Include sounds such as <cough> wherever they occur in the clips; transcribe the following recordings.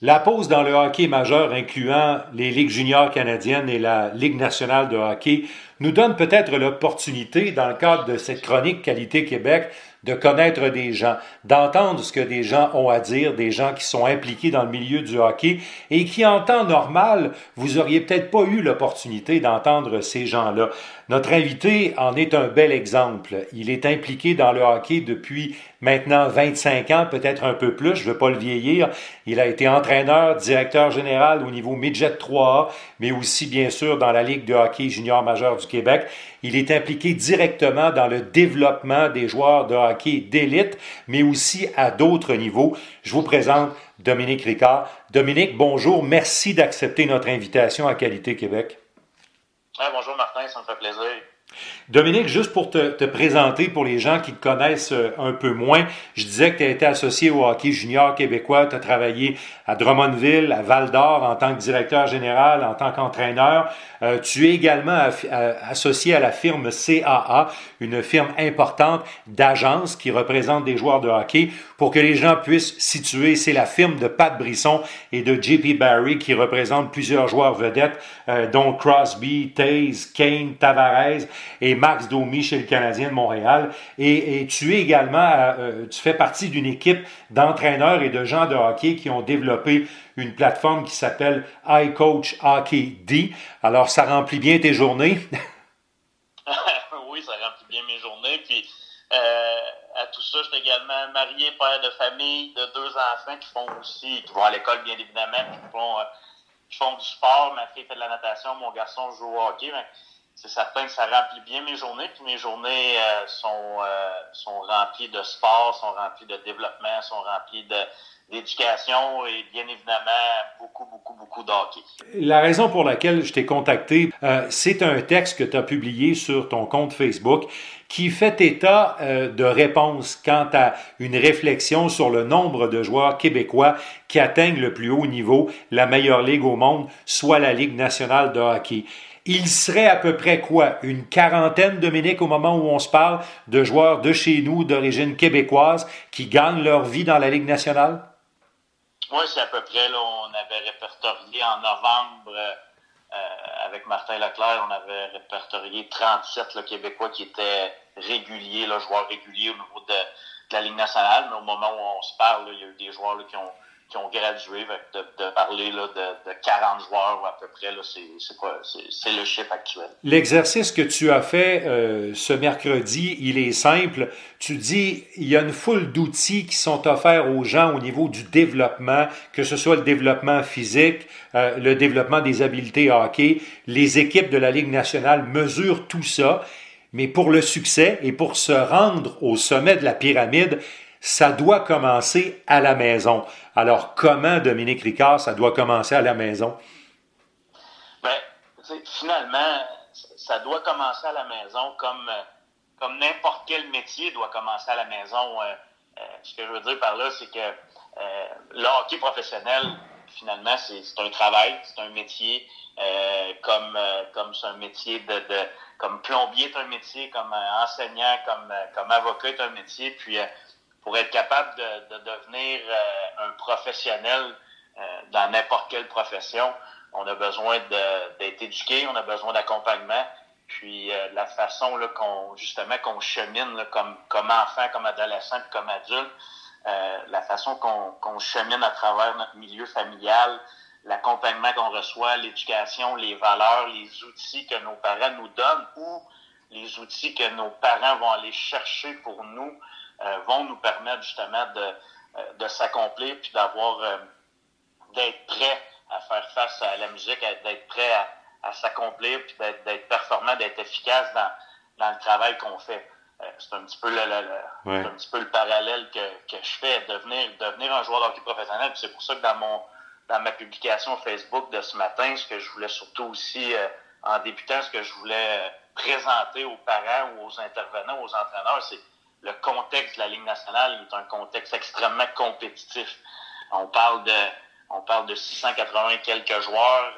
La pause dans le hockey majeur, incluant les ligues juniors canadiennes et la Ligue nationale de hockey, nous donne peut-être l'opportunité, dans le cadre de cette chronique Qualité Québec, de connaître des gens, d'entendre ce que des gens ont à dire, des gens qui sont impliqués dans le milieu du hockey et qui, en temps normal, vous auriez peut-être pas eu l'opportunité d'entendre ces gens-là. Notre invité en est un bel exemple. Il est impliqué dans le hockey depuis maintenant 25 ans, peut-être un peu plus, je ne veux pas le vieillir. Il a été entraîneur, directeur général au niveau Midget 3A, mais aussi bien sûr dans la Ligue de hockey junior majeur du Québec. Il est impliqué directement dans le développement des joueurs de hockey d'élite, mais aussi à d'autres niveaux. Je vous présente Dominique Ricard. Dominique, bonjour. Merci d'accepter notre invitation à Qualité Québec bonjour Martin, ça me fait plaisir. Dominique, juste pour te, présenter pour les gens qui te connaissent euh, un peu moins, je disais que tu as été associé au hockey junior québécois, tu as travaillé à Drummondville, à Val d'Or en tant que directeur général, en tant qu'entraîneur. Euh, tu es également associé à la firme CAA, une firme importante d'agence qui représente des joueurs de hockey. Pour que les gens puissent situer, c'est la firme de Pat Brisson et de JP Barry qui représente plusieurs joueurs vedettes, euh, dont Crosby, Taze, Kane, Tavares et Max Domi chez le Canadien de Montréal. Et, tu es également, euh, euh, tu fais partie d'une équipe d'entraîneurs et de gens de hockey qui ont développé une plateforme qui s'appelle iCoach Hockey D. Alors, ça remplit bien tes journées? <laughs> oui, ça remplit bien mes journées. Puis, euh, à tout ça, je suis également marié, père de famille, de deux enfants qui font aussi, qui vont à l'école, bien évidemment, qui font, qui font du sport. Ma fille fait de la natation, mon garçon joue au hockey c'est certain que ça remplit bien mes journées. Puis mes journées euh, sont, euh, sont remplies de sport, sont remplies de développement, sont remplies d'éducation et bien évidemment beaucoup, beaucoup, beaucoup d'hockey. La raison pour laquelle je t'ai contacté, euh, c'est un texte que tu as publié sur ton compte Facebook qui fait état de réponses quant à une réflexion sur le nombre de joueurs québécois qui atteignent le plus haut niveau, la meilleure ligue au monde, soit la Ligue nationale de hockey il serait à peu près quoi? Une quarantaine, Dominique, au moment où on se parle, de joueurs de chez nous, d'origine québécoise, qui gagnent leur vie dans la Ligue nationale? Oui, c'est à peu près. Là, on avait répertorié en novembre, euh, avec Martin Leclerc, on avait répertorié 37 Québécois qui étaient réguliers, là, joueurs réguliers au niveau de, la Ligue nationale. Mais au moment où on se parle, il y a eu des joueurs qui ont qui ont gradué, de, parler là, de, 40 joueurs à peu près, c'est le chiffre actuel. L'exercice que tu as fait euh, ce mercredi, il est simple. Tu dis, il y a une foule d'outils qui sont offerts aux gens au niveau du développement, que ce soit le développement physique, euh, le développement des habiletés hockey. Les équipes de la Ligue nationale mesurent tout ça. Mais pour le succès et pour se rendre au sommet de la pyramide, ça doit commencer à la maison. Alors, comment, Dominique Ricard, ça doit commencer à la maison? Bien, finalement, ça doit commencer à la maison comme, comme n'importe quel métier doit commencer à la maison. Euh, euh, ce que je veux dire par là, c'est que euh, professionnel, finalement, c'est un travail, c'est un métier, comme comme c'est un métier de, de, comme plombier est un métier, comme enseignant, comme comme avocat est un métier, puis pour être capable de, devenir euh, un professionnel euh, dans n'importe quelle profession, on a besoin d'être éduqué, on a besoin d'accompagnement. Puis euh, la façon là, qu'on justement qu'on chemine comme, comme enfant, comme adolescent, puis comme adulte, la façon qu'on chemine à travers notre milieu familial, l'accompagnement qu'on reçoit, l'éducation, les valeurs, les outils que nos parents nous donnent ou les outils que nos parents vont aller chercher pour nous vont nous permettre justement de, euh, de s'accomplir puis d'avoir euh, d'être prêt à faire face à la musique, d'être prêt à, à s'accomplir puis d'être performant, d'être efficace dans, dans le travail qu'on fait. c'est un petit peu le, le, un petit peu le parallèle que, que je fais, devenir, devenir un joueur de hockey professionnel. C'est pour ça que dans mon dans ma publication Facebook de ce matin, ce que je voulais surtout aussi, en débutant, ce que je voulais présenter aux parents ou aux intervenants, aux entraîneurs, c'est le contexte de la Ligue nationale est un contexte extrêmement compétitif. On parle de, on parle de 680 quelques joueurs,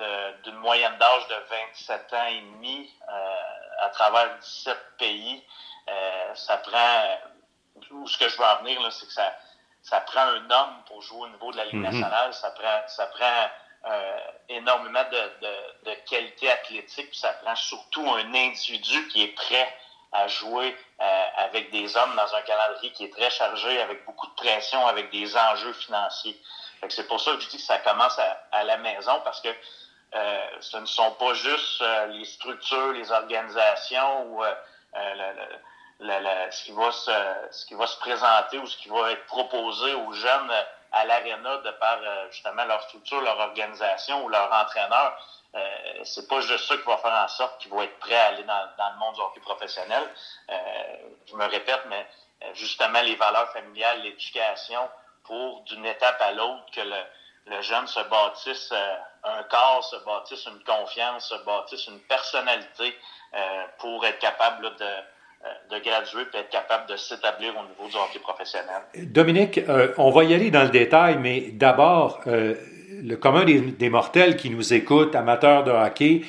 euh, d'une moyenne d'âge de 27 ans et demi euh, à travers 17 pays. Euh, ça prend, ce que je veux en venir, c'est que ça, ça prend un homme pour jouer au niveau de la Ligue mhm. nationale. Ça prend, ça prend énormément de, de, de, qualité athlétique. Puis ça prend surtout un individu qui est prêt à jouer euh, avec des hommes dans un calendrier qui est très chargé, avec beaucoup de pression, avec des enjeux financiers. C'est pour ça que je dis que ça commence à, à la maison parce que euh, ce ne sont pas juste euh, les structures, les organisations ou euh, ce, qui va se, ce qui va se présenter ou ce qui va être proposé aux jeunes à l'aréna de par justement leur structure, leur organisation ou leur entraîneur. Euh, c'est pas juste ça qui va faire en sorte qu'ils vont être prêts à aller dans, le monde du hockey professionnel. je me répète, mais justement les valeurs familiales, l'éducation, pour d'une étape à l'autre que le, le jeune se bâtisse euh, un corps, se bâtisse une confiance, se bâtisse une personnalité euh, pour être capable de, euh, de graduer et être capable de s'établir au niveau du hockey professionnel. Dominique, on va y aller dans le détail, mais d'abord, le commun des, mortels qui nous écoutent, amateurs de hockey,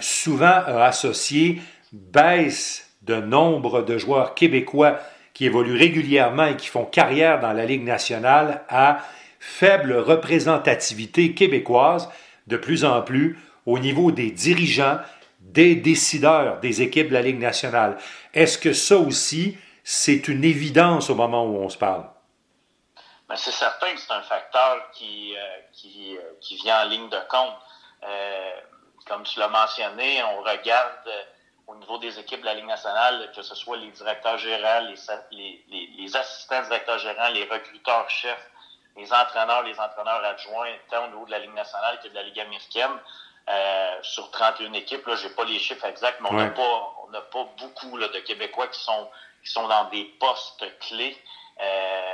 souvent a associé baisse de nombre de joueurs québécois qui évoluent régulièrement et qui font carrière dans la Ligue nationale à faible représentativité québécoise de plus en plus au niveau des dirigeants, des décideurs des équipes de la Ligue nationale. Est-ce que ça aussi, c'est une évidence au moment où on se parle? Ben, c'est certain que c'est un facteur qui, euh, qui, euh, qui, vient en ligne de compte. Euh, comme tu l'as mentionné, on regarde au niveau des équipes de la Ligue nationale, que ce soit les directeurs gérants, les, les, les assistants directeurs gérants, les recruteurs chefs, les entraîneurs, les entraîneurs adjoints, tant au niveau de la Ligue nationale que de la Ligue américaine. Euh, sur 31 équipes, là, j'ai pas les chiffres exacts, mais on n'a pas, on n'a pas beaucoup là, de Québécois qui sont, qui sont dans des postes clés euh,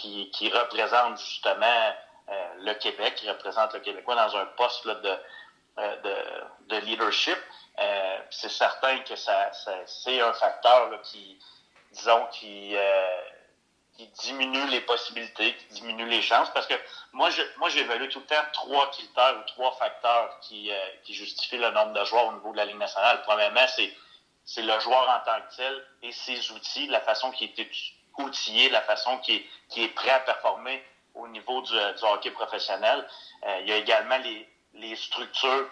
qui, représentent justement euh, le Québec, qui représentent le Québécois dans un poste euh, de, de, leadership. Euh, c'est certain que ça, c'est un facteur qui, disons, qui diminue les possibilités, qui diminue les chances. Parce que moi, je, moi, j'évalue tout le temps trois critères ou trois facteurs qui, qui justifient le nombre de joueurs au niveau de la Ligue nationale. Premièrement, c'est, c'est le joueur en tant que tel et ses outils, la façon qui est outillé, la façon qui est, qui prêt à performer au niveau du, hockey professionnel. Euh, il y a également les, structures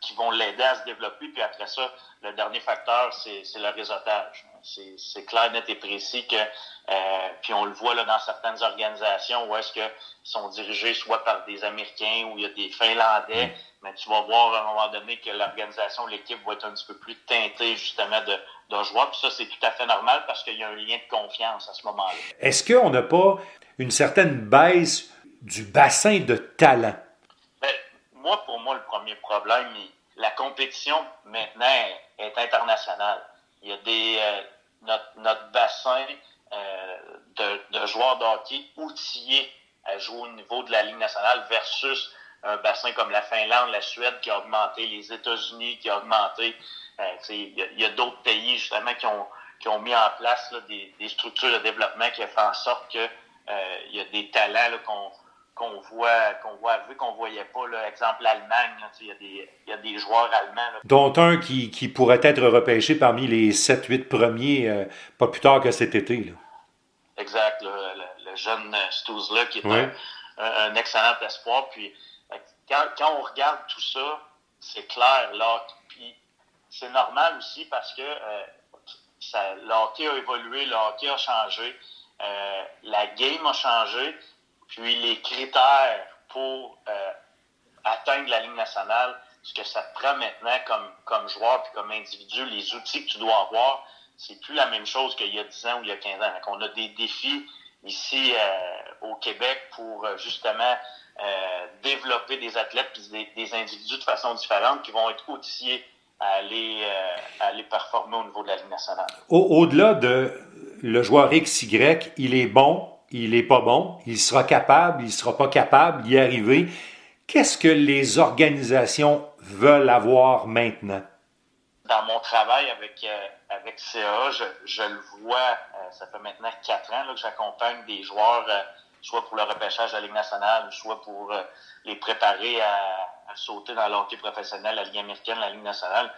qui vont l'aider à se développer. Puis après ça, le dernier facteur, c'est le réseautage. C'est, clair, net et précis que euh, puis on le voit là, dans certaines organisations où est-ce que sont dirigés soit par des Américains ou il y a des Finlandais, mm. mais tu vas voir à un moment donné que l'organisation, l'équipe va être un petit peu plus teintée justement de, de joueurs. Puis ça, c'est tout à fait normal parce qu'il y a un lien de confiance à ce moment-là. Est-ce qu'on n'a pas une certaine baisse du bassin de talent? Ben, moi, pour moi, le premier problème, la compétition maintenant est internationale. Il y a des euh, notre, notre bassin euh, de, de, joueurs de hockey outillés à jouer au niveau de la Ligue nationale versus un bassin comme la Finlande, la Suède qui a augmenté, les États-Unis qui a augmenté. Euh, il y a, d'autres pays justement qui ont, qui ont mis en place là, des, des, structures de développement qui ont fait en sorte que euh, il y a des talents qu'on qu'on voit, qu'on voit, vu qu'on voyait pas, là, exemple l'Allemagne, il y, a des, y a des joueurs allemands. Dont un qui, qui pourrait être repêché parmi les 7-8 premiers, euh, pas plus tard que cet été. Là. Exact, le, jeune Stouzla qui est un, un, excellent espoir. Puis quand, quand on regarde tout ça, c'est clair, là, puis c'est normal aussi parce que euh, ça, le hockey a évolué, le hockey a changé, euh, la game a changé, puis les critères pour euh, atteindre la ligne nationale, ce que ça te prend maintenant comme, comme joueur puis comme individu, les outils que tu dois avoir, c'est plus la même chose qu'il y a 10 ans ou il y a 15 ans. Donc, on a des défis ici euh, au Québec pour euh, justement développer des athlètes puis des, individus de façon différente qui vont être outillés à aller, à aller performer au niveau de la Ligue nationale. Au-delà de le joueur XY, il est bon, il n'est pas bon, il sera capable, il sera pas capable d'y arriver. Qu'est-ce que les organisations veulent avoir maintenant? Dans mon travail avec, euh, avec CA, je, le vois, euh, ça fait maintenant quatre ans là, que j'accompagne des joueurs, euh, soit pour le repêchage de la Ligue nationale, soit pour les préparer à, sauter dans l'hockey professionnel, la Ligue américaine, la Ligue nationale.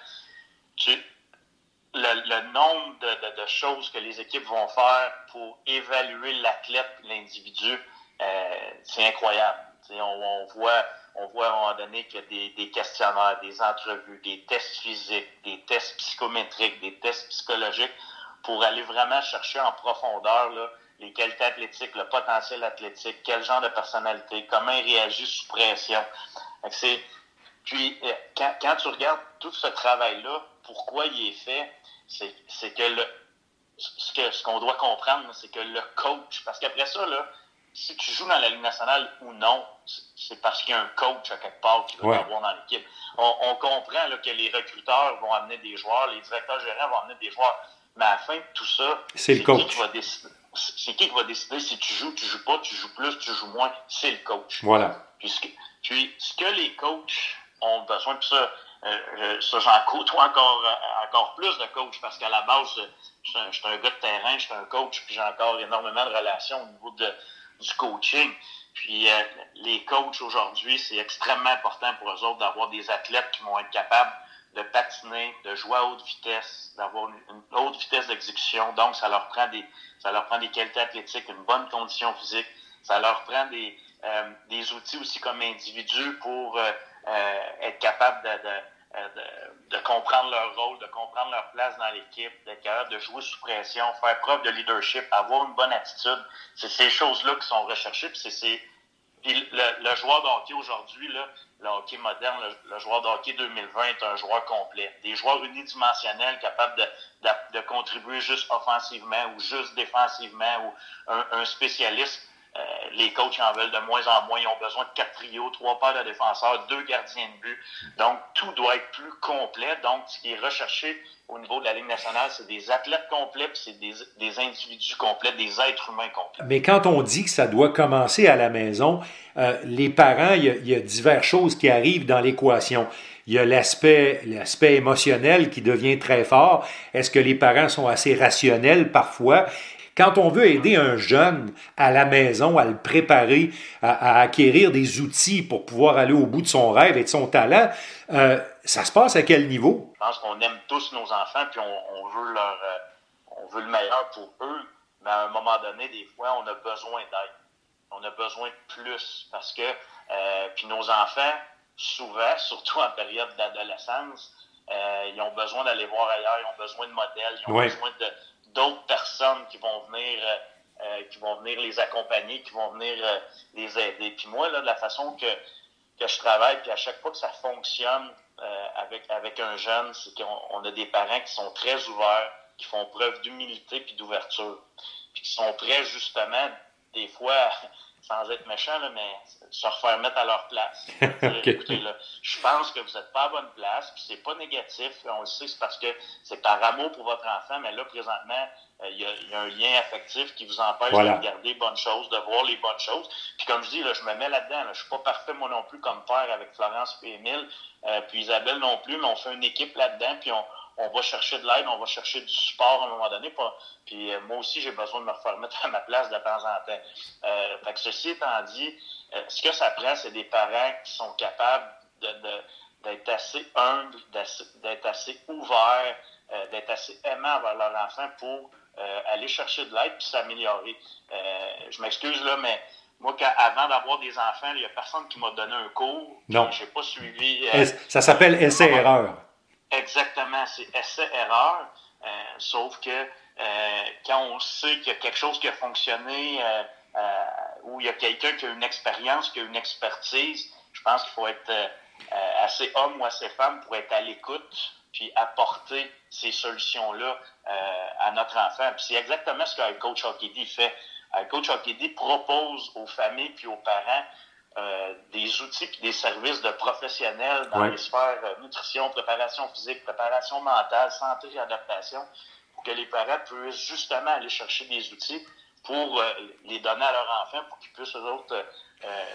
Le, nombre de, choses que les équipes vont faire pour évaluer l'athlète, l'individu, euh, c'est incroyable. On, voit, on voit à un moment donné qu'il y a des, questionnaires, des entrevues, des tests physiques, des tests psychométriques, des tests psychologiques pour aller vraiment chercher en profondeur les qualités athlétiques, le potentiel athlétique, quel genre de personnalité, comment il réagit sous pression. puis, euh, quand, quand tu regardes tout ce travail-là, pourquoi il est fait, c'est que le, ce que ce qu'on doit comprendre, c'est que le coach, parce qu'après ça, là, si tu joues dans la Ligue nationale ou non, c'est parce qu'il y a un coach à quelque part qui va t'avoir dans l'équipe. On, comprend là, que les recruteurs vont amener des joueurs, les directeurs gérants vont amener des joueurs, mais à la fin de tout ça, c'est le coach. Qui va décider, c'est qui qui va décider si tu joues, tu joues pas, tu joues plus, tu joues moins, c'est le coach. Voilà. Puis ce, que, puis ce que les coachs ont besoin, puis ça, euh, ça, j'en côtoie encore, euh, encore plus de coachs parce qu'à la base, je suis un, gars de terrain, je suis un coach, puis j'ai encore énormément de relations au niveau de, du coaching. Puis euh, les coachs aujourd'hui, c'est extrêmement important pour eux autres d'avoir des athlètes qui vont être capables de patiner, de jouer à haute vitesse, d'avoir une, haute vitesse d'exécution. Donc, ça leur prend des, ça leur prend des qualités athlétiques, une bonne condition physique. Ça leur prend des, des outils aussi comme individus pour être capable de, de euh, de, de, comprendre leur rôle, de comprendre leur place dans l'équipe, d'être capable de jouer sous pression, faire preuve de leadership, avoir une bonne attitude. C'est ces choses-là qui sont recherchées. Puis c'est, le, le, joueur de hockey aujourd'hui, le hockey moderne, le, joueur de hockey 2020 est un joueur complet. Des joueurs unidimensionnels capables de, de, de contribuer juste offensivement ou juste défensivement ou un, un spécialiste euh, les coachs en veulent de moins en moins. Ils ont besoin de quatre trios, trois paires de défenseurs, deux gardiens de but. Donc, tout doit être plus complet. Donc, ce qui est recherché au niveau de la Ligue nationale, c'est des athlètes complets, c'est des, individus complets, des êtres humains complets. Mais quand on dit que ça doit commencer à la maison, euh, les parents, il y, a, y, a, diverses choses qui arrivent dans l'équation. Il y a l'aspect, l'aspect émotionnel qui devient très fort. Est-ce que les parents sont assez rationnels parfois? Quand on veut aider un jeune à la maison, à le préparer, à, acquérir des outils pour pouvoir aller au bout de son rêve et de son talent, euh, ça se passe à quel niveau? Je pense qu'on aime tous nos enfants, puis on, veut leur, euh, on veut le meilleur pour eux, mais à un moment donné, des fois, on a besoin d'aide. On a besoin de plus parce que, euh, puis nos enfants, souvent, <laughs> surtout en période d'adolescence, ils ont besoin d'aller voir ailleurs, ils ont besoin de modèles, ils ont besoin de, d'autres personnes qui vont venir euh, euh, qui vont venir les accompagner, qui vont venir euh, les aider. Puis moi, là, de la façon que, que je travaille, puis à chaque fois que ça fonctionne avec, avec un jeune, c'est qu'on a des parents qui sont très ouverts, qui font preuve d'humilité puis d'ouverture, puis qui sont prêts justement, des fois, sans être méchant, là, mais se refaire mettre à leur place. <laughs> Écoutez, là, je pense que vous n'êtes pas à bonne place, puis c'est pas négatif. On le sait, c'est parce que c'est par amour pour votre enfant, mais là, présentement, euh, il y, a, un lien affectif qui vous empêche de regarder bonnes choses, de voir les bonnes choses. Puis comme je dis, là, je me mets là-dedans. Là. Je suis pas parfait moi non plus comme père avec Florence et Émile, euh, puis Isabelle non plus, mais on fait une équipe là-dedans, puis on, on va chercher de l'aide, on va chercher du support à un moment donné. Puis euh, moi aussi, j'ai besoin de me refaire mettre à ma place de temps en temps. Euh, fait que ceci étant dit, euh, ce que ça prend, c'est des parents qui sont capables d'être assez humbles, d'être assez ouverts, d'être assez aimants envers leur enfant pour aller chercher de l'aide puis s'améliorer. je m'excuse là, mais moi, avant d'avoir des enfants, il n'y a personne qui m'a donné un cours. Non. Je n'ai pas suivi. ça s'appelle essai-erreur. Exactement, c'est essai-erreur. Euh, sauf que euh, quand on sait qu'il y a quelque chose qui a fonctionné, euh, euh ou il y a quelqu'un qui a une expérience, qui a une expertise, je pense qu'il faut être euh, assez homme ou assez femme pour être à l'écoute, puis apporter ces solutions-là à notre enfant. C'est exactement ce que coach Hockey fait. Coach Hockey propose aux familles puis aux parents euh, des outils et des services de professionnels dans les sphères euh, nutrition, préparation physique, préparation mentale, santé et adaptation, pour que les parents puissent justement aller chercher des outils pour euh, les donner à leurs enfants pour qu'ils puissent eux autres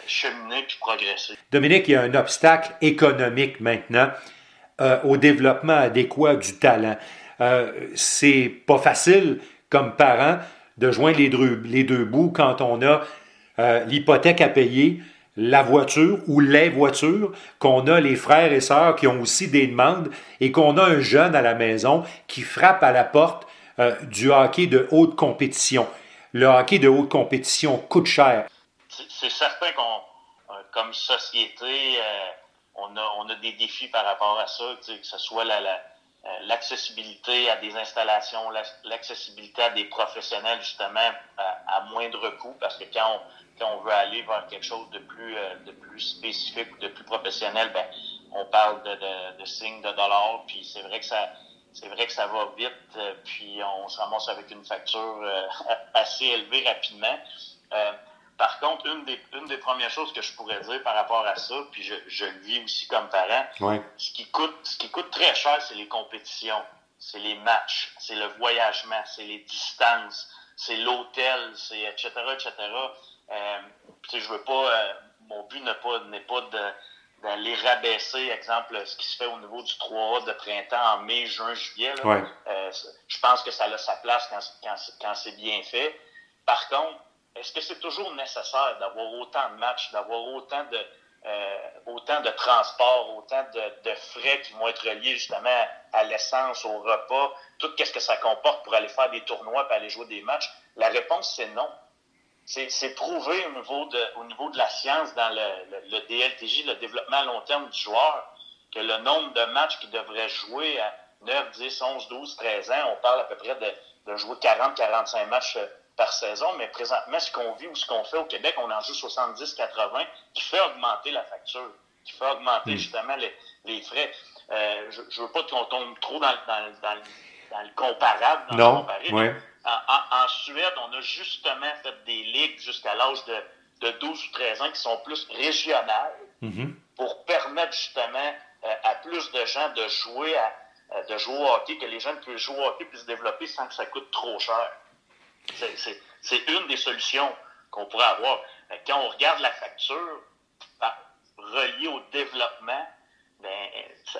cheminer puis progresser. Dominique, il y a un obstacle économique maintenant au développement adéquat du talent. c'est pas facile comme parent de joindre les deux, les deux bouts quand on a l'hypothèque à payer, la voiture ou les voitures, qu'on a les frères et sœurs qui ont aussi des demandes et qu'on a un jeune à la maison qui frappe à la porte euh, du hockey de haute compétition. Le hockey de haute compétition coûte cher. C'est certain qu'on, euh, comme société, euh, on, a, on a des défis par rapport à ça, que ce soit la, la l'accessibilité à des installations, l'accessibilité à des professionnels justement à, moindre coût, parce que quand on, on veut aller vers quelque chose de plus, euh, de plus spécifique, de plus professionnel, ben, on parle de, de, de signes de dollars, puis c'est vrai que ça, c'est vrai que ça va vite, euh, puis on se ramasse avec une facture euh, <laughs> assez élevée rapidement. par contre, une des, une des premières choses que je pourrais dire par rapport à ça, puis je, je le vis aussi comme parent, ce qui coûte, ce qui coûte très cher, c'est les compétitions, c'est les matchs, c'est le voyagement, c'est les distances, c'est l'hôtel, c'est etc., etc. Euh, je veux pas, euh, mon but n'est pas, n'est pas d'aller rabaisser, exemple, ce qui se fait au niveau du 3A de printemps en mai, juin, juillet. Euh, je pense que ça a sa place quand, quand, quand c'est bien fait. Par contre, est-ce que c'est toujours nécessaire d'avoir autant de matchs, d'avoir autant de euh, autant de transports, autant de, de, frais qui vont être liés justement à l'essence, au repas, tout ce que ça comporte pour aller faire des tournois et aller jouer des matchs? La réponse, c'est non c'est prouvé au niveau, de, au niveau de la science dans le, le, DLTJ, le développement à long terme du joueur, que le nombre de matchs qu'il devrait jouer à 9, 10, 11, 12, 13 ans, on parle à peu près de, de jouer 40, 45 matchs euh, par saison, mais présentement, ce qu'on vit ou ce qu'on fait au Québec, on en joue 70, 80, qui fait augmenter la facture, qui fait augmenter hmm. justement les, les frais. Euh, je ne veux pas qu'on tombe trop dans, dans, dans, dans le comparable. Dans non, le comparé, en, Suède, on a justement fait des ligues jusqu'à l'âge de, de 12 ou 13 ans qui sont plus régionales mm-hmm. pour permettre justement euh, à plus de gens de jouer à, de jouer au hockey, que les jeunes puissent jouer au hockey puissent se développer sans que ça coûte trop cher. C'est une des solutions qu'on pourrait avoir. Quand on regarde la facture reliée au développement, ben,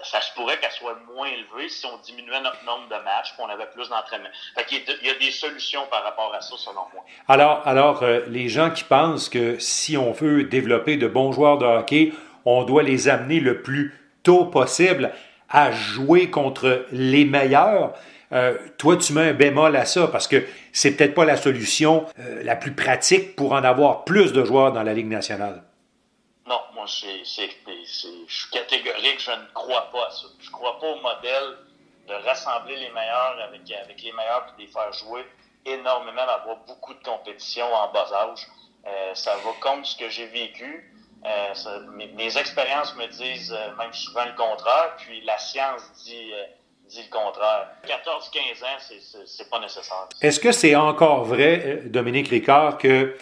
ça, se pourrait qu'elle soit moins élevée si on diminuait notre nombre de matchs, qu'on avait plus d'entraînement. Il y a des solutions par rapport à ça, selon moi. Alors, alors euh, les gens qui pensent que si on veut développer de bons joueurs de hockey, on doit les amener le plus tôt possible à jouer contre les meilleurs. Euh, toi, tu mets un bémol à ça parce que c'est peut-être pas la solution euh, la plus pratique pour en avoir plus de joueurs dans la Ligue nationale. C'est, c'est, je suis catégorique, je ne crois pas à ça. Je ne crois pas au modèle de rassembler les meilleurs avec, les meilleurs et de les faire jouer énormément, d'avoir beaucoup de compétition en bas âge. Euh, ça va contre ce que j'ai vécu. Euh, mes, expériences me disent euh, même souvent le contraire, puis la science dit, euh, le contraire. 14-15 ans, c'est, c'est pas nécessaire. Est-ce que c'est encore vrai, Dominique Ricard, que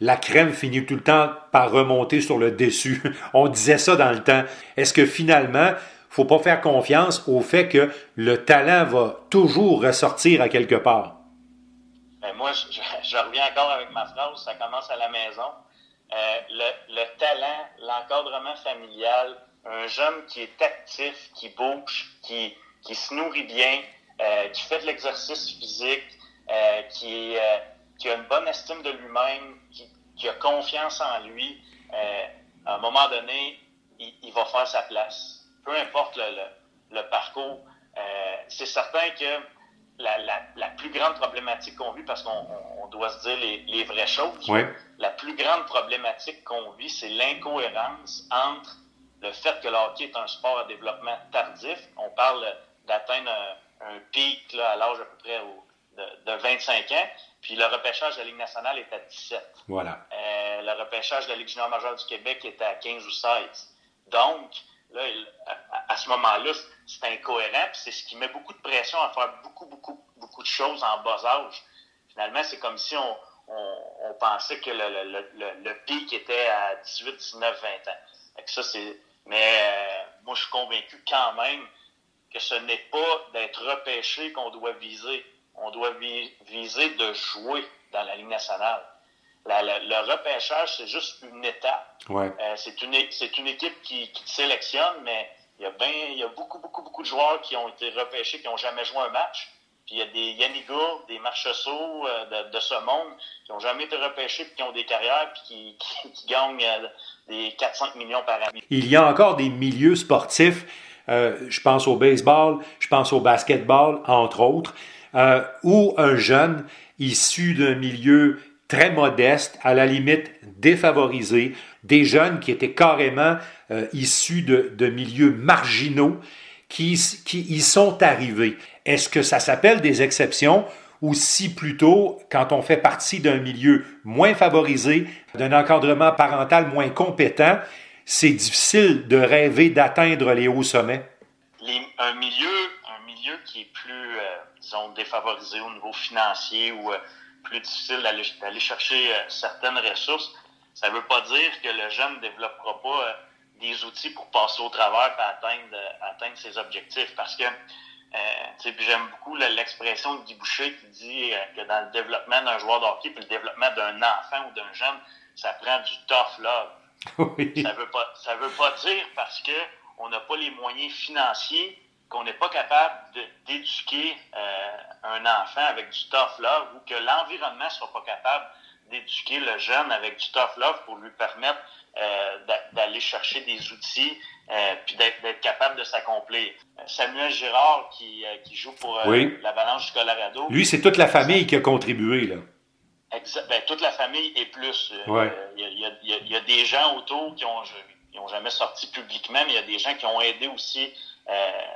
la crème finit tout le temps par remonter sur le dessus. <laughs> On disait ça dans le temps. Est-ce que finalement, faut pas faire confiance au fait que le talent va toujours ressortir à quelque part? Ben moi, je, reviens encore avec ma phrase, ça commence à la maison. Euh, le, talent, l'encadrement familial, un jeune qui est actif, qui bouge, qui, qui se nourrit bien, euh, qui fait de l'exercice physique, euh, qui, qui a une bonne estime de lui-même, qui a confiance en lui, euh, à un moment donné, il, va faire sa place. Peu importe le, parcours. Euh, c'est certain que la, plus grande problématique qu'on vit, parce qu'on doit se dire les, vraies choses, la plus grande problématique qu'on vit, c'est l'incohérence entre le fait que le hockey est un sport à développement tardif. On parle d'atteindre un, pic à l'âge à peu près de, de 25 ans, puis le repêchage de la Ligue nationale est à 17. Voilà. Euh, le repêchage de la Ligue junior majeure du Québec est à 15 ou 16. Donc, là, à, ce moment-là, c'est incohérent, puis c'est ce qui met beaucoup de pression à faire beaucoup, beaucoup, beaucoup de choses en bas âge. Finalement, c'est comme si on, on, pensait que le, le, le, pic était à 18, 19, 20 ans. ça, c'est... Mais euh, moi, je suis convaincu quand même que ce n'est pas d'être repêché qu'on doit viser on doit viser de jouer dans la Ligue nationale. le repêchage, c'est juste une étape. Euh, c'est une, une équipe qui, qui, te sélectionne, mais il y, a ben, il y a beaucoup, beaucoup, beaucoup de joueurs qui ont été repêchés, qui n'ont jamais joué un match. Puis il y a des Yannigo, des Marchessault euh, de, de, ce monde qui n'ont jamais été repêchés, puis qui ont des carrières, puis qui, <laughs> qui, gagnent des 4-5 millions par année. Il y a encore des milieux sportifs, euh, je pense au baseball, je pense au basketball, entre autres, euh, où un jeune issu d'un milieu très modeste, à la limite défavorisé, des jeunes qui étaient carrément euh, issus de, milieux marginaux, qui, qui y sont arrivés. Est-ce que ça s'appelle des exceptions ou si plutôt, quand on fait partie d'un milieu moins favorisé, d'un encadrement parental moins compétent, c'est difficile de rêver d'atteindre les hauts sommets? un, milieu, un milieu qui est plus, euh, disons, défavorisé au niveau financier ou euh, plus difficile d'aller chercher euh, certaines ressources, ça ne veut pas dire que le jeune ne développera pas des outils pour passer au travers et atteindre, atteindre ses objectifs. Parce que euh, j'aime beaucoup l'expression de Guy Boucher qui dit que dans le développement d'un joueur de hockey puis le développement d'un enfant ou d'un jeune, ça prend du tough love. <laughs> Ça veut pas ça veut pas dire parce que on n'a pas les moyens financiers qu'on n'est pas capable d'éduquer euh, un enfant avec du tough love ou que l'environnement ne soit pas capable d'éduquer le jeune avec du tough love pour lui permettre euh, d'aller chercher des outils euh, puis d'être capable de s'accomplir. Samuel Girard qui, qui joue pour la Balance du Colorado. Lui, c'est toute la famille qui a contribué là. Exact, ben, toute la famille et plus. Il y, a, y, y, a, des gens autour qui ont, ils ont jamais sorti publiquement, mais il y a des gens qui ont aidé aussi euh,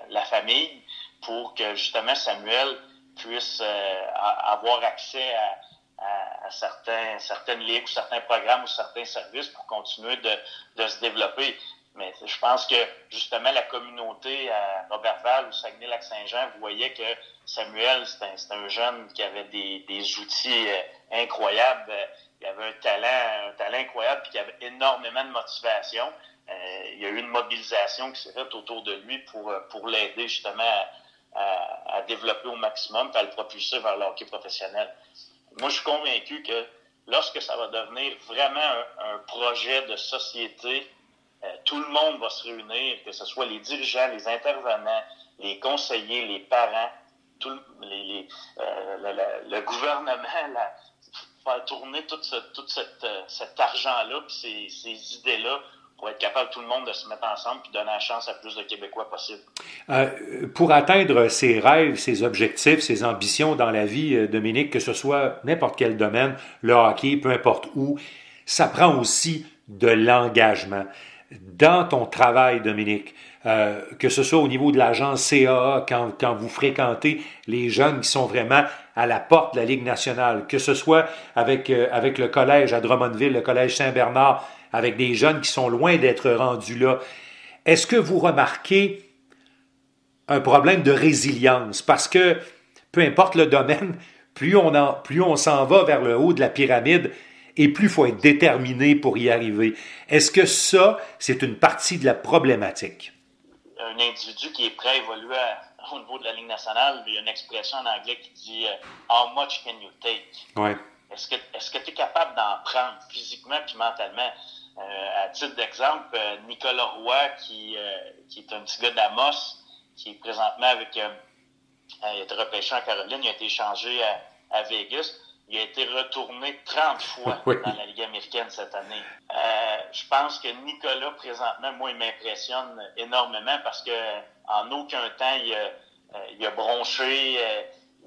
la famille pour que justement Samuel puisse euh, avoir accès à, certains, certaines ligues ou certains programmes ou certains services pour continuer de, se développer. Mais je pense que justement la communauté à Robertval ou Saguenay-Lac-Saint-Jean voyait que Samuel, c'était un, jeune qui avait des, des outils euh, incroyables. Il avait un talent, un talent incroyable puis qui avait énormément de motivation. Euh, il y a eu une mobilisation qui s'est faite autour de lui pour, euh, pour l'aider justement à, développer au maximum et à le propulser vers le professionnel. Moi, je suis convaincu que lorsque ça va devenir vraiment un, projet de société, euh, tout le monde va se réunir, que ce soit les dirigeants, les intervenants, les conseillers, les parents, tout le, gouvernement, <laughs> la, faire tourner tout cette, cet argent-là, puis ces, ces idées-là pour être capable tout le monde de se mettre ensemble et donner la chance à plus de Québécois possible. Euh, pour atteindre ses rêves, ses objectifs, ses ambitions dans la vie, euh, Dominique, que ce soit n'importe quel domaine, le hockey, peu importe où, ça prend aussi de l'engagement. Dans ton travail, Dominique, euh, que ce soit au niveau de l'agence CAA, quand, quand vous fréquentez les jeunes qui sont vraiment à la porte de la Ligue nationale, que ce soit avec, avec le collège à Drummondville, le collège Saint-Bernard, avec des jeunes qui sont loin d'être rendus là. Est-ce que vous remarquez un problème de résilience? Parce que peu importe le domaine, plus on s'en va vers le haut de la pyramide, et plus il faut être déterminé pour y arriver. Est-ce que ça, c'est une partie de la problématique? Un individu qui est prêt à évoluer au niveau de la Ligue nationale, il y a une expression en anglais qui dit euh, How much can you take? Ouais. Est-ce que tu es capable d'en prendre physiquement puis mentalement? Euh, à titre d'exemple, euh, Nicolas Roy, qui, euh, qui est un petit gars d'Amos, qui est présentement avec. il a été repêché en Caroline, il a été échangé à, à Vegas. Il a été retourné 30 fois <laughs> dans la Ligue américaine cette année. je pense que Nicolas, présentement, moi, il m'impressionne énormément parce que en aucun temps, il a, il a bronché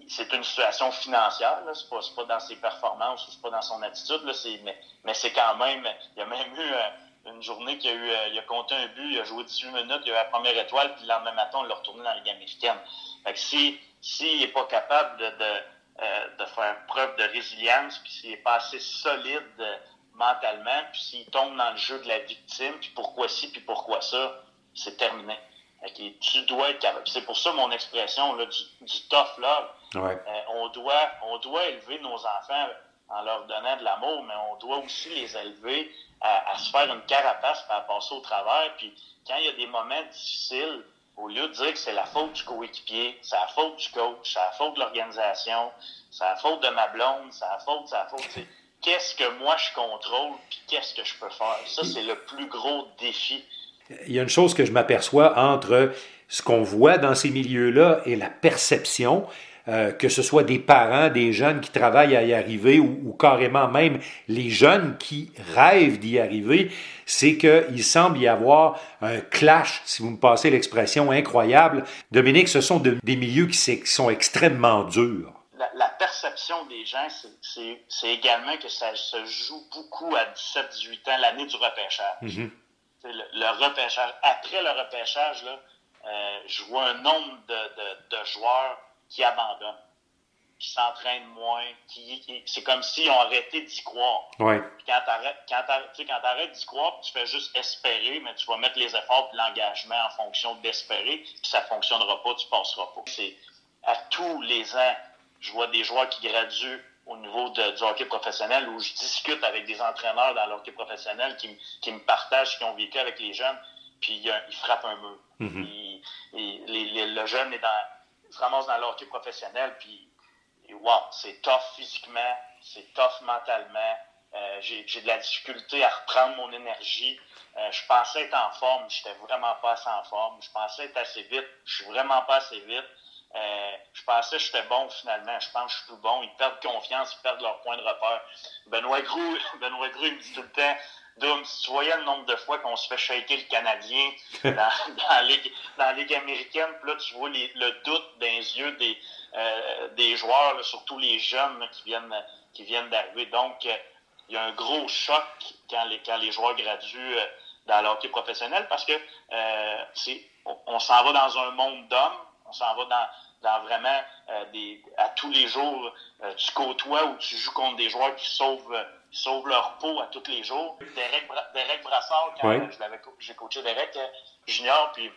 c'est une situation financière. C'est pas, pas dans ses performances c'est pas dans son attitude, là. Mais, mais c'est quand même, il y a même eu euh, une journée qui a eu, euh, il a compté un but, il a joué 18 minutes, il a eu la première étoile, puis le lendemain matin, on l'a retourné dans la Ligue américaine. Fait que si, s'il est pas capable de, de, euh, de, faire preuve de résilience, puis s'il est pas assez solide mentalement, puis s'il tombe dans le jeu de la victime, puis pourquoi ci, puis pourquoi ça, c'est terminé. Tu dois être capable. C'est pour ça mon expression là, du, du tough love euh, on, doit, on doit élever nos enfants en leur donnant de l'amour, mais on doit aussi les élever à, se faire une carapace à passer au travers. Puis quand il y a des moments difficiles, au lieu de dire que c'est la faute du coéquipier, c'est la faute du coach, c'est la faute de l'organisation, c'est la faute de ma blonde, c'est la faute, c'est la faute. Qu'est-ce que moi je contrôle, puis qu'est-ce que je peux faire? Ça, c'est le plus gros défi. Il y a une chose que je m'aperçois entre ce qu'on voit dans ces milieux-là et la perception. euh, que ce soit des parents, des jeunes qui travaillent à y arriver ou, carrément même les jeunes qui rêvent d'y arriver, c'est qu'il semble y avoir un clash, si vous me passez l'expression, incroyable. Dominique, ce sont des milieux qui, sont extrêmement durs. La, perception des gens, c'est également que ça se joue beaucoup à 17-18 ans, l'année du repêchage. Mm-hmm. Le, repêchage. Après le repêchage, là, euh, je vois un nombre de, joueurs qui abandonnent, qui s'entraînent moins, qui, c'est comme s'ils ont arrêté d'y croire. Ouais. quand tu arrêtes d'y croire, tu fais juste espérer, mais tu vas mettre les efforts et l'engagement en fonction d'espérer, puis ça fonctionnera pas, tu passeras pas. C'est à tous les ans, je vois des joueurs qui graduent au niveau de, du hockey professionnel où je discute avec des entraîneurs dans le hockey professionnel qui, qui me partagent, qui ont vécu avec les jeunes puis il, frappe un mur. Mm-hmm. le jeune est dans, se ramasse dans l'hockey professionnel, puis wow, c'est tough physiquement, c'est tough mentalement. Euh, j'ai de la difficulté à reprendre mon énergie. Euh, je pensais être en forme, j'étais vraiment pas assez en forme. Je pensais être assez vite, je suis vraiment pas assez vite. Euh, je pensais que j'étais bon finalement. Je pense que je suis plus bon. Ils perdent confiance, ils perdent leur point de repère. Benoît Grou, <laughs> Benoît Grou, il me dit tout le temps donc, si tu voyais le nombre de fois qu'on se fait shaker le Canadien <laughs> dans, dans, la, Ligue, dans la Ligue américaine, puis là, tu vois le doute dans les yeux des, euh, des joueurs, surtout les jeunes qui viennent qui viennent d'arriver. Donc, euh, il y a un gros choc quand les, quand les joueurs graduent dans l'hockey professionnel parce que on, s'en va dans un monde d'hommes, on s'en va dans, dans vraiment des à tous les jours, tu côtoies ou tu joues contre des joueurs qui sauvent sauvent leur peau à tous les jours. Derek, Derek Brassard, quand j'ai coaché Derek euh, Junior, puis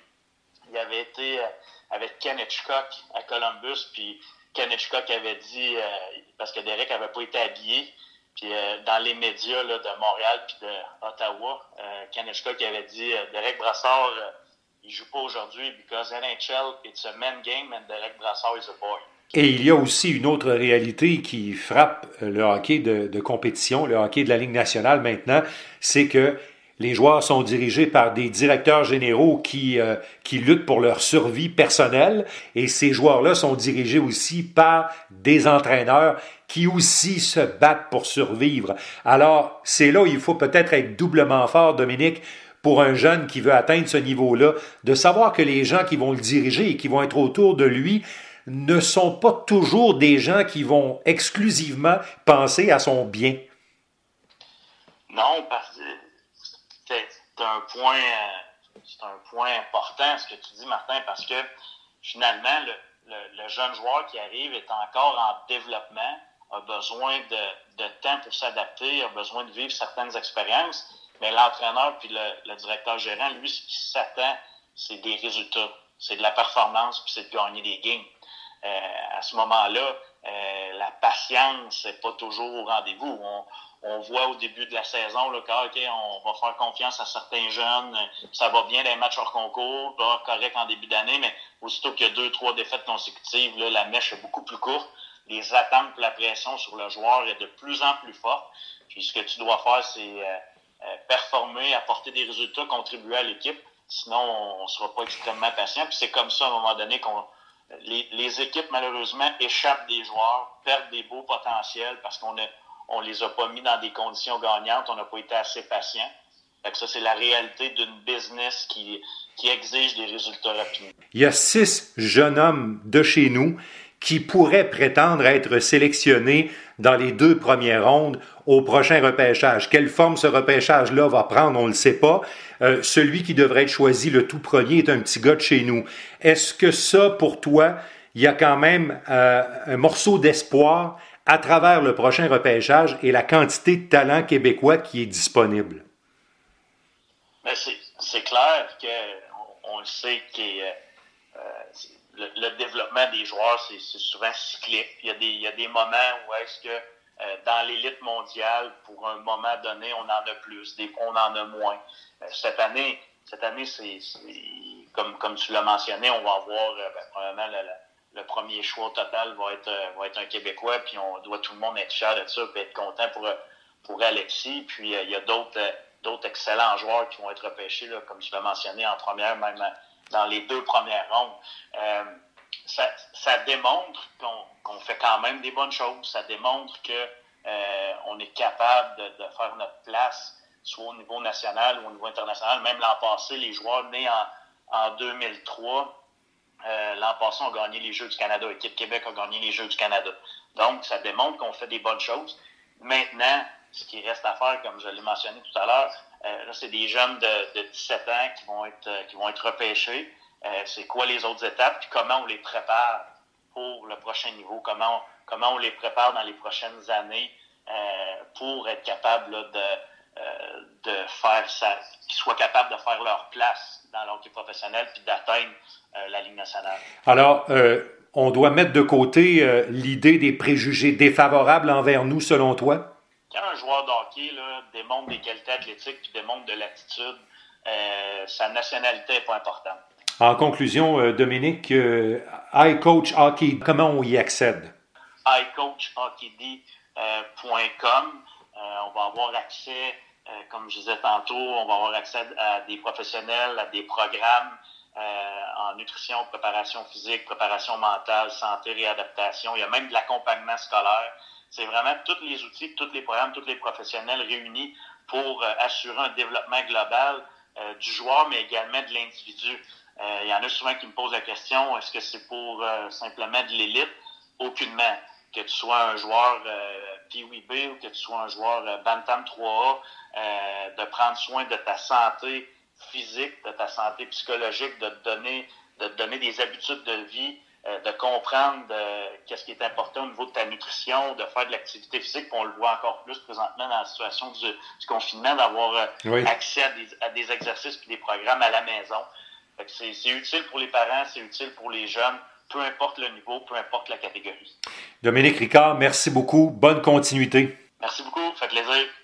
il avait été euh, avec Ken Hitchcock à Columbus, puis Ken Hitchcock avait dit, euh, parce que Derek n'avait pas été habillé, puis dans les médias là, de Montréal puis d'Ottawa, Ken Hitchcock avait dit Derek Brassard, il joue pas aujourd'hui because NHL, it's a man game and Derek Brassard is a boy. Et il y a aussi une autre réalité qui frappe le hockey de, compétition, le hockey de la Ligue nationale maintenant, c'est que les joueurs sont dirigés par des directeurs généraux qui, euh, qui luttent pour leur survie personnelle et ces joueurs-là sont dirigés aussi par des entraîneurs qui aussi se battent pour survivre. Alors, c'est là où il faut peut-être être doublement fort, Dominique, pour un jeune qui veut atteindre ce niveau-là, de savoir que les gens qui vont le diriger et qui vont être autour de lui ne sont pas toujours des gens qui vont exclusivement penser à son bien. Non, parce que c'est un point, c'est un point important ce que tu dis, Martin, parce que finalement, le, jeune joueur qui arrive est encore en développement, a besoin de, temps pour s'adapter, a besoin de vivre certaines expériences, mais l'entraîneur puis le, directeur gérant, lui, ce qui s'attend, c'est des résultats, c'est de la performance, puis c'est de gagner des games. Euh, à ce moment-là, euh, la patience n'est pas toujours au rendez-vous. On, on, voit au début de la saison là, OK, on va faire confiance à certains jeunes, ça va bien les matchs hors concours, correct en début d'année, mais aussitôt qu'il y a deux, trois défaites consécutives, là, la mèche est beaucoup plus courte. Les attentes la pression sur le joueur est de plus en plus forte. Puis ce que tu dois faire, c'est euh, performer, apporter des résultats, contribuer à l'équipe. Sinon, on ne sera pas extrêmement patient. Puis c'est comme ça, à un moment donné, qu'on les, équipes, malheureusement, échappent des joueurs, perdent des beaux potentiels parce qu'on on les a pas mis dans des conditions gagnantes, on n'a pas été assez patient. ça, c'est la réalité d'une business qui, qui exige des résultats rapides. Il y a six jeunes hommes de chez nous qui pourraient prétendre être sélectionnés dans les deux premières rondes au prochain repêchage. Quelle forme ce repêchage-là va prendre, on ne le sait pas. Euh, celui qui devrait être choisi le tout premier est un petit gars de chez nous. Est-ce que ça, pour toi, il y a quand même euh, un morceau d'espoir à travers le prochain repêchage et la quantité de talent québécois qui est disponible? Ben, c'est clair qu'on on le sait que euh, le, développement des joueurs, c'est souvent cyclique. Il y, a des, moments où est-ce que euh, dans l'élite mondiale, pour un moment donné, on en a plus, des fois on en a moins. Euh, cette année, cette année, c'est comme, tu l'as mentionné, on va avoir euh, ben, probablement le, premier choix total va être, un Québécois, puis on doit tout le monde être fier de ça, être content pour, pour Alexis. Puis il y a d'autres d'autres excellents joueurs qui vont être repêchés, comme tu l'as mentionné, en première, même dans les deux premières rondes. ça, démontre qu'on fait quand même des bonnes choses. Ça démontre que euh, on est capable de, faire notre place, soit au niveau national ou au niveau international. Même l'an passé, les joueurs nés en, en 2003, euh, l'an passé, ont gagné les Jeux du Canada. L'équipe Québec a gagné les Jeux du Canada. Donc, ça démontre qu'on fait des bonnes choses. Maintenant, ce qui reste à faire, comme je l'ai mentionné tout à l'heure, euh, là, c'est des jeunes de, de, 17 ans qui vont être, qui vont être repêchés. c'est quoi les autres étapes, puis comment on les prépare pour le prochain niveau, comment comment on les prépare dans les prochaines années euh, pour être capable de, euh, de faire ça, qu'ils soient capables de faire leur place dans l'hockey professionnel puis d'atteindre euh, la Ligue nationale? Alors, on doit mettre de côté l'idée des préjugés défavorables envers nous, selon toi? Quand un joueur d'hockey démontre des qualités athlétiques puis démontre de l'attitude, sa nationalité n'est pas importante. En conclusion, Dominique, iCoach Hockey, comment on y accède? iCoachHockeyD.com. Euh, on va avoir accès, euh, comme je disais tantôt, on va avoir accès à des professionnels, à des programmes euh, en nutrition, préparation physique, préparation mentale, santé, réadaptation. Il y a même de l'accompagnement scolaire. C'est vraiment tous les outils, tous les programmes, tous les professionnels réunis pour assurer un développement global du joueur, mais également de l'individu. il y en a souvent qui me posent la question, est-ce que c'est pour simplement de l'élite? Aucunement que tu sois un joueur euh, B ou que tu sois un joueur euh, Bantam 3A, euh, de prendre soin de ta santé physique, de ta santé psychologique, de te donner, de te donner des habitudes de vie, euh, de comprendre qu'est-ce qui est important au niveau de ta nutrition, de faire de l'activité physique. On le voit encore plus présentement dans la situation du, du confinement, d'avoir accès à des, à des exercices et des programmes à la maison. C'est utile pour les parents, c'est utile pour les jeunes peu importe le niveau, peu importe la catégorie. Dominique Ricard, merci beaucoup. Bonne continuité. Merci beaucoup. Fait plaisir.